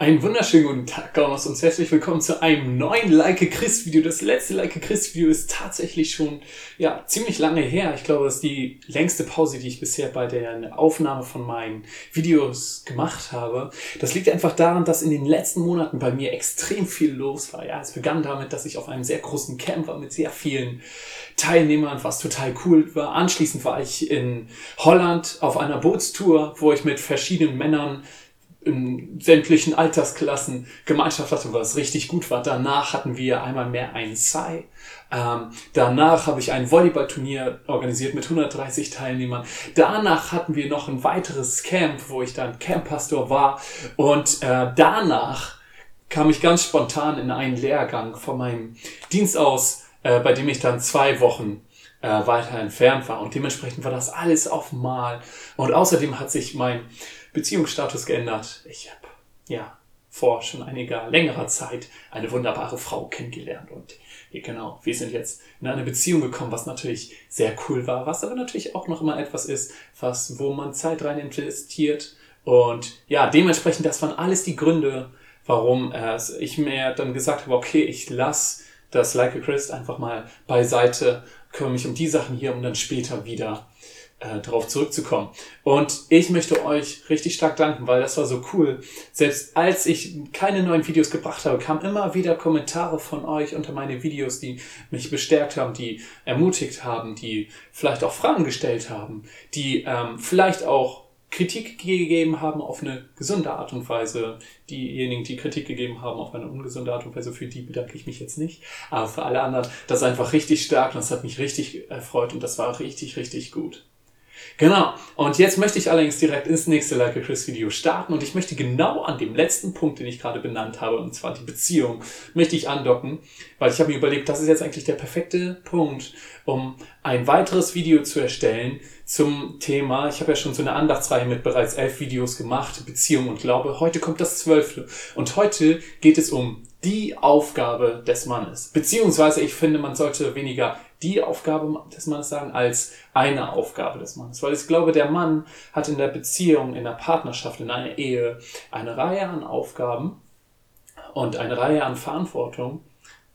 Einen wunderschönen guten Tag, Gaunos, und herzlich willkommen zu einem neuen Like Chris Video. Das letzte Like Chris Video ist tatsächlich schon, ja, ziemlich lange her. Ich glaube, das ist die längste Pause, die ich bisher bei der Aufnahme von meinen Videos gemacht habe. Das liegt einfach daran, dass in den letzten Monaten bei mir extrem viel los war. Ja, es begann damit, dass ich auf einem sehr großen Camp war mit sehr vielen Teilnehmern, was total cool war. Anschließend war ich in Holland auf einer Bootstour, wo ich mit verschiedenen Männern in sämtlichen Altersklassen Gemeinschaft hatte, was richtig gut war. Danach hatten wir einmal mehr einen Sai. Ähm, danach habe ich ein Volleyballturnier organisiert mit 130 Teilnehmern. Danach hatten wir noch ein weiteres Camp, wo ich dann Camppastor war. Und äh, danach kam ich ganz spontan in einen Lehrgang von meinem Dienst aus, äh, bei dem ich dann zwei Wochen äh, weiter entfernt war. Und dementsprechend war das alles auf Mal. Und außerdem hat sich mein Beziehungsstatus geändert. Ich habe ja vor schon einiger längerer Zeit eine wunderbare Frau kennengelernt. Und genau, wir sind jetzt in eine Beziehung gekommen, was natürlich sehr cool war, was aber natürlich auch noch immer etwas ist, was, wo man Zeit rein investiert. Und ja, dementsprechend, das waren alles die Gründe, warum äh, ich mir dann gesagt habe, okay, ich lasse das Like a Christ einfach mal beiseite, kümmere mich um die Sachen hier, um dann später wieder äh, darauf zurückzukommen. Und ich möchte euch richtig stark danken, weil das war so cool. Selbst als ich keine neuen Videos gebracht habe, kamen immer wieder Kommentare von euch unter meine Videos, die mich bestärkt haben, die ermutigt haben, die vielleicht auch Fragen gestellt haben, die ähm, vielleicht auch Kritik gegeben haben auf eine gesunde Art und Weise. Diejenigen, die Kritik gegeben haben auf eine ungesunde Art und Weise, für die bedanke ich mich jetzt nicht. Aber für alle anderen, das ist einfach richtig stark und das hat mich richtig erfreut und das war richtig, richtig gut. Genau. Und jetzt möchte ich allerdings direkt ins nächste Like a Chris Video starten und ich möchte genau an dem letzten Punkt, den ich gerade benannt habe, und zwar die Beziehung, möchte ich andocken, weil ich habe mir überlegt, das ist jetzt eigentlich der perfekte Punkt, um ein weiteres Video zu erstellen zum Thema, ich habe ja schon so eine Andachtsreihe mit bereits elf Videos gemacht, Beziehung und Glaube. Heute kommt das zwölfte. Und heute geht es um die Aufgabe des Mannes. Beziehungsweise ich finde, man sollte weniger die Aufgabe des Mannes sagen als eine Aufgabe des Mannes. Weil ich glaube, der Mann hat in der Beziehung, in der Partnerschaft, in einer Ehe eine Reihe an Aufgaben und eine Reihe an Verantwortung.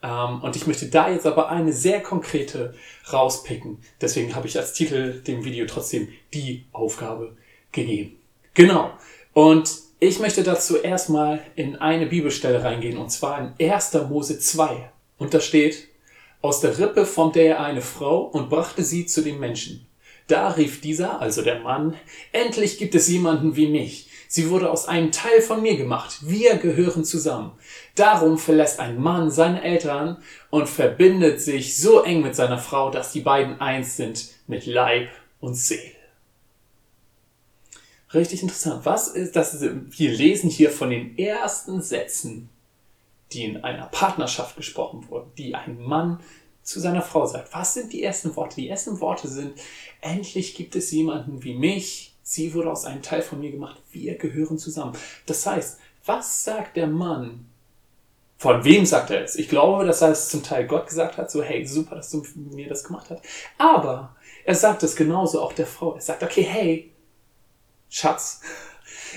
Ähm, und ich möchte da jetzt aber eine sehr konkrete rauspicken. Deswegen habe ich als Titel dem Video trotzdem die Aufgabe gegeben. Genau. Und ich möchte dazu erstmal in eine Bibelstelle reingehen, und zwar in 1. Mose 2. Und da steht, aus der Rippe formte er eine Frau und brachte sie zu dem Menschen. Da rief dieser, also der Mann, endlich gibt es jemanden wie mich. Sie wurde aus einem Teil von mir gemacht. Wir gehören zusammen. Darum verlässt ein Mann seine Eltern und verbindet sich so eng mit seiner Frau, dass die beiden eins sind mit Leib und Seele. Richtig interessant. Was ist das? Wir lesen hier von den ersten Sätzen die in einer Partnerschaft gesprochen wurden, die ein Mann zu seiner Frau sagt. Was sind die ersten Worte? Die ersten Worte sind, endlich gibt es jemanden wie mich. Sie wurde aus einem Teil von mir gemacht. Wir gehören zusammen. Das heißt, was sagt der Mann? Von wem sagt er es? Ich glaube, dass er es zum Teil Gott gesagt hat, so, hey, super, dass du mir das gemacht hast. Aber er sagt es genauso auch der Frau. Er sagt, okay, hey, Schatz,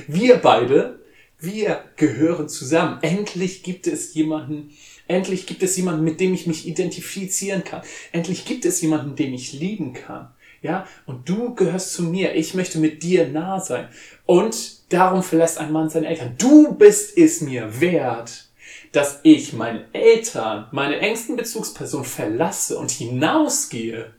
wir beide wir gehören zusammen. Endlich gibt es jemanden, endlich gibt es jemanden, mit dem ich mich identifizieren kann. Endlich gibt es jemanden, den ich lieben kann. Ja, und du gehörst zu mir. Ich möchte mit dir nah sein. Und darum verlässt ein Mann seine Eltern. Du bist es mir wert, dass ich meine Eltern, meine engsten Bezugspersonen verlasse und hinausgehe,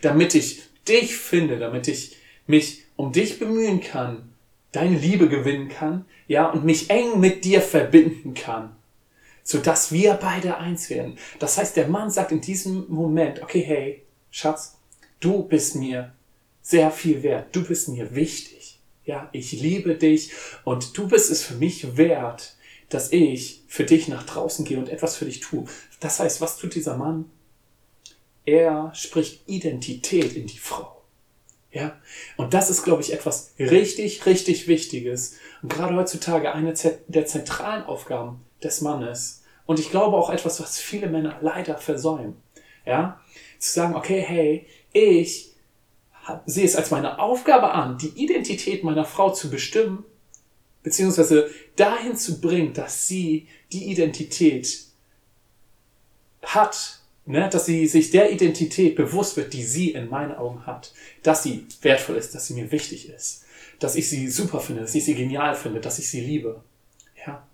damit ich dich finde, damit ich mich um dich bemühen kann, deine Liebe gewinnen kann, ja, und mich eng mit dir verbinden kann, so dass wir beide eins werden. Das heißt, der Mann sagt in diesem Moment, okay, hey, Schatz, du bist mir sehr viel wert, du bist mir wichtig, ja, ich liebe dich und du bist es für mich wert, dass ich für dich nach draußen gehe und etwas für dich tue. Das heißt, was tut dieser Mann? Er spricht Identität in die Frau. Ja, und das ist, glaube ich, etwas richtig, richtig Wichtiges. Und gerade heutzutage eine der zentralen Aufgaben des Mannes. Und ich glaube auch etwas, was viele Männer leider versäumen. Ja, zu sagen, okay, hey, ich sehe es als meine Aufgabe an, die Identität meiner Frau zu bestimmen beziehungsweise dahin zu bringen, dass sie die Identität hat, ne, dass sie sich der Identität bewusst wird, die sie in meinen Augen hat, dass sie wertvoll ist, dass sie mir wichtig ist, dass ich sie super finde, dass ich sie genial finde, dass ich sie liebe. Ja.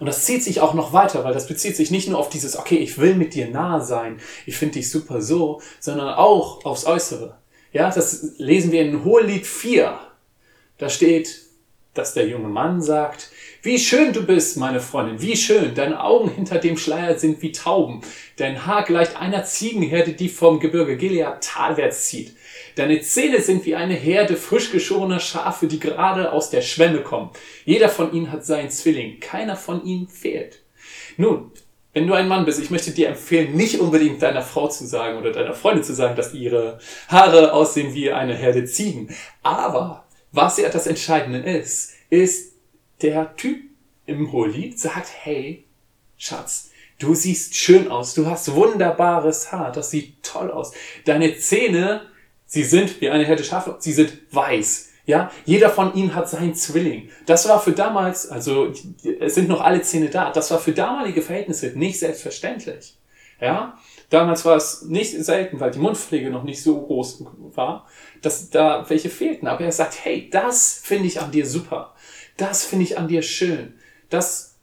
Und das zieht sich auch noch weiter, weil das bezieht sich nicht nur auf dieses, okay, ich will mit dir nahe sein, ich finde dich super so, sondern auch aufs Äußere. Ja, das lesen wir in Hohelied 4. Da steht, dass der junge Mann sagt, wie schön du bist, meine Freundin, wie schön. Deine Augen hinter dem Schleier sind wie Tauben. Dein Haar gleicht einer Ziegenherde, die vom Gebirge Gilead talwärts zieht. Deine Zähne sind wie eine Herde frisch geschorener Schafe, die gerade aus der Schwemme kommen. Jeder von ihnen hat seinen Zwilling. Keiner von ihnen fehlt. Nun, wenn du ein Mann bist, ich möchte dir empfehlen, nicht unbedingt deiner Frau zu sagen oder deiner Freundin zu sagen, dass ihre Haare aussehen wie eine Herde Ziegen. Aber was ja das Entscheidende ist, ist, der Typ im Hohelied sagt, hey, Schatz, du siehst schön aus, du hast wunderbares Haar, das sieht toll aus. Deine Zähne, sie sind wie eine Herde Schafe, sie sind weiß. Ja, jeder von ihnen hat seinen Zwilling. Das war für damals, also es sind noch alle Zähne da. Das war für damalige Verhältnisse nicht selbstverständlich. Ja, damals war es nicht selten, weil die Mundpflege noch nicht so groß war, dass da welche fehlten. Aber er sagt, hey, das finde ich an dir super. Das finde ich an dir schön. Das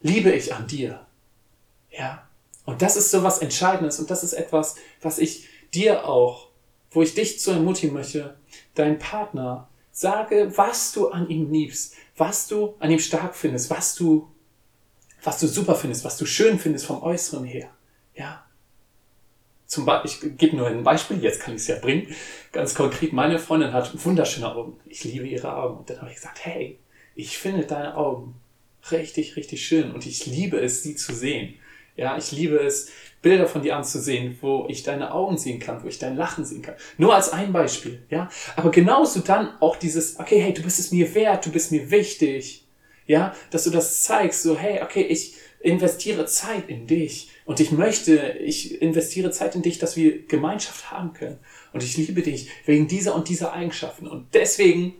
liebe ich an dir. Ja. Und das ist so was Entscheidendes und das ist etwas, was ich dir auch, wo ich dich zu ermutigen möchte, dein Partner, sage, was du an ihm liebst, was du an ihm stark findest, was du, was du super findest, was du schön findest vom Äußeren her. Ja. Zum Beispiel, ich gebe nur ein Beispiel, jetzt kann ich es ja bringen. Ganz konkret, meine Freundin hat wunderschöne Augen. Ich liebe ihre Augen. Und dann habe ich gesagt, hey, ich finde deine Augen richtig, richtig schön und ich liebe es, sie zu sehen. Ja, ich liebe es, Bilder von dir anzusehen, wo ich deine Augen sehen kann, wo ich dein Lachen sehen kann. Nur als ein Beispiel, ja. Aber genauso dann auch dieses, okay, hey, du bist es mir wert, du bist mir wichtig. Ja, dass du das zeigst, so, hey, okay, ich investiere Zeit in dich und ich möchte, ich investiere Zeit in dich, dass wir Gemeinschaft haben können. Und ich liebe dich wegen dieser und dieser Eigenschaften. Und deswegen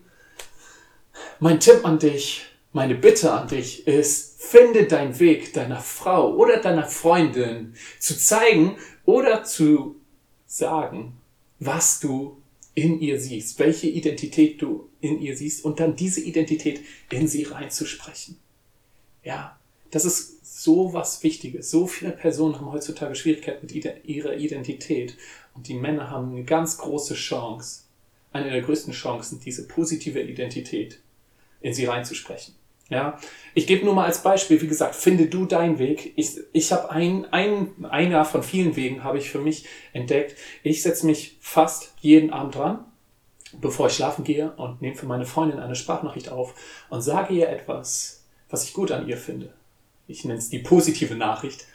mein Tipp an dich, meine Bitte an dich ist, finde deinen Weg deiner Frau oder deiner Freundin zu zeigen oder zu sagen, was du in ihr siehst, welche Identität du in ihr siehst und dann diese Identität in sie reinzusprechen. Ja, das ist so was Wichtiges. So viele Personen haben heutzutage Schwierigkeiten mit ihrer Identität und die Männer haben eine ganz große Chance, eine der größten Chancen, diese positive Identität in sie reinzusprechen. Ja, ich gebe nur mal als Beispiel, wie gesagt, finde du deinen Weg. Ich, ich habe ein, ein, einer von vielen Wegen habe ich für mich entdeckt. Ich setze mich fast jeden Abend dran, bevor ich schlafen gehe und nehme für meine Freundin eine Sprachnachricht auf und sage ihr etwas, was ich gut an ihr finde. Ich nenne es die positive Nachricht,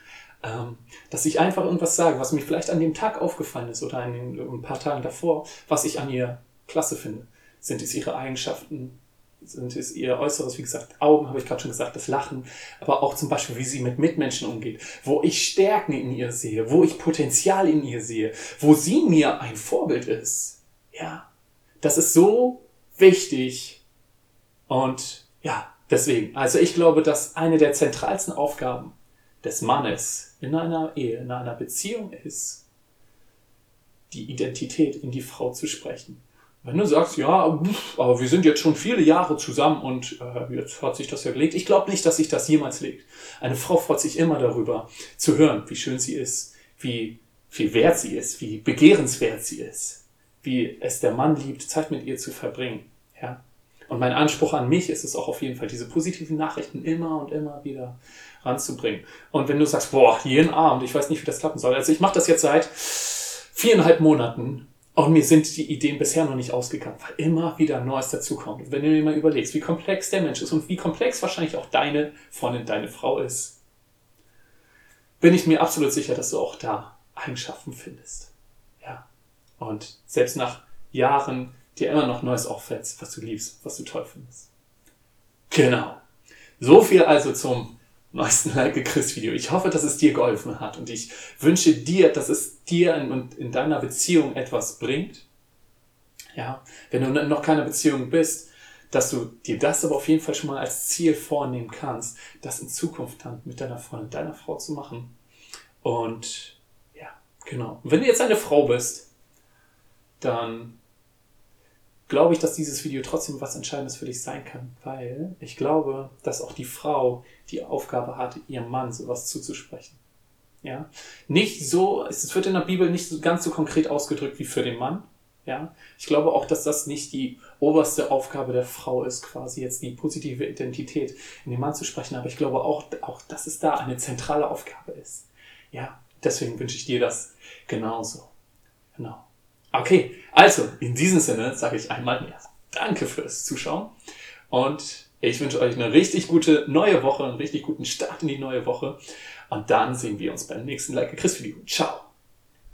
ähm, dass ich einfach irgendwas sage, was mir vielleicht an dem Tag aufgefallen ist oder in ein paar Tagen davor, was ich an ihr klasse finde. Sind es ihre Eigenschaften, sind es ihr Äußeres, wie gesagt, Augen, habe ich gerade schon gesagt, das Lachen, aber auch zum Beispiel, wie sie mit Mitmenschen umgeht, wo ich Stärken in ihr sehe, wo ich Potenzial in ihr sehe, wo sie mir ein Vorbild ist. Ja, das ist so wichtig. Und ja, deswegen, also ich glaube, dass eine der zentralsten Aufgaben des Mannes in einer Ehe, in einer Beziehung ist, die Identität in die Frau zu sprechen. Wenn du sagst, ja, aber wir sind jetzt schon viele Jahre zusammen und äh, jetzt hat sich das ja gelegt. Ich glaube nicht, dass sich das jemals legt. Eine Frau freut sich immer darüber, zu hören, wie schön sie ist, wie viel wert sie ist, wie begehrenswert sie ist, wie es der Mann liebt, Zeit mit ihr zu verbringen. Ja? Und mein Anspruch an mich ist es auch auf jeden Fall, diese positiven Nachrichten immer und immer wieder ranzubringen. Und wenn du sagst, boah, jeden Abend, ich weiß nicht, wie das klappen soll. Also ich mache das jetzt seit viereinhalb Monaten und mir sind die Ideen bisher noch nicht ausgegangen, weil immer wieder Neues dazukommt. Und wenn du dir mal überlegst, wie komplex der Mensch ist und wie komplex wahrscheinlich auch deine Freundin, deine Frau ist, bin ich mir absolut sicher, dass du auch da Eigenschaften findest. Ja. Und selbst nach Jahren dir immer noch Neues auffällt, was du liebst, was du toll findest. Genau. So viel also zum neuesten Like Chris Video. Ich hoffe, dass es dir geholfen hat und ich wünsche dir, dass es dir in, in deiner Beziehung etwas bringt. Ja, wenn du noch keine Beziehung bist, dass du dir das aber auf jeden Fall schon mal als Ziel vornehmen kannst, das in Zukunft dann mit deiner Freundin, deiner Frau zu machen. Und ja, genau. Und wenn du jetzt eine Frau bist, dann glaube ich, dass dieses Video trotzdem was Entscheidendes für dich sein kann, weil ich glaube, dass auch die Frau die Aufgabe hat, ihrem Mann sowas zuzusprechen. Ja, nicht so, es wird in der Bibel nicht so ganz so konkret ausgedrückt wie für den Mann. Ja, ich glaube auch, dass das nicht die oberste Aufgabe der Frau ist, quasi jetzt die positive Identität in den Mann zu sprechen. Aber ich glaube auch, auch, dass es da eine zentrale Aufgabe ist. Ja, deswegen wünsche ich dir das genauso. Genau. Okay, also in diesem Sinne sage ich einmal mehr. Danke fürs Zuschauen und ich wünsche euch eine richtig gute neue Woche, einen richtig guten Start in die neue Woche und dann sehen wir uns beim nächsten Like a Chris Video. Ciao!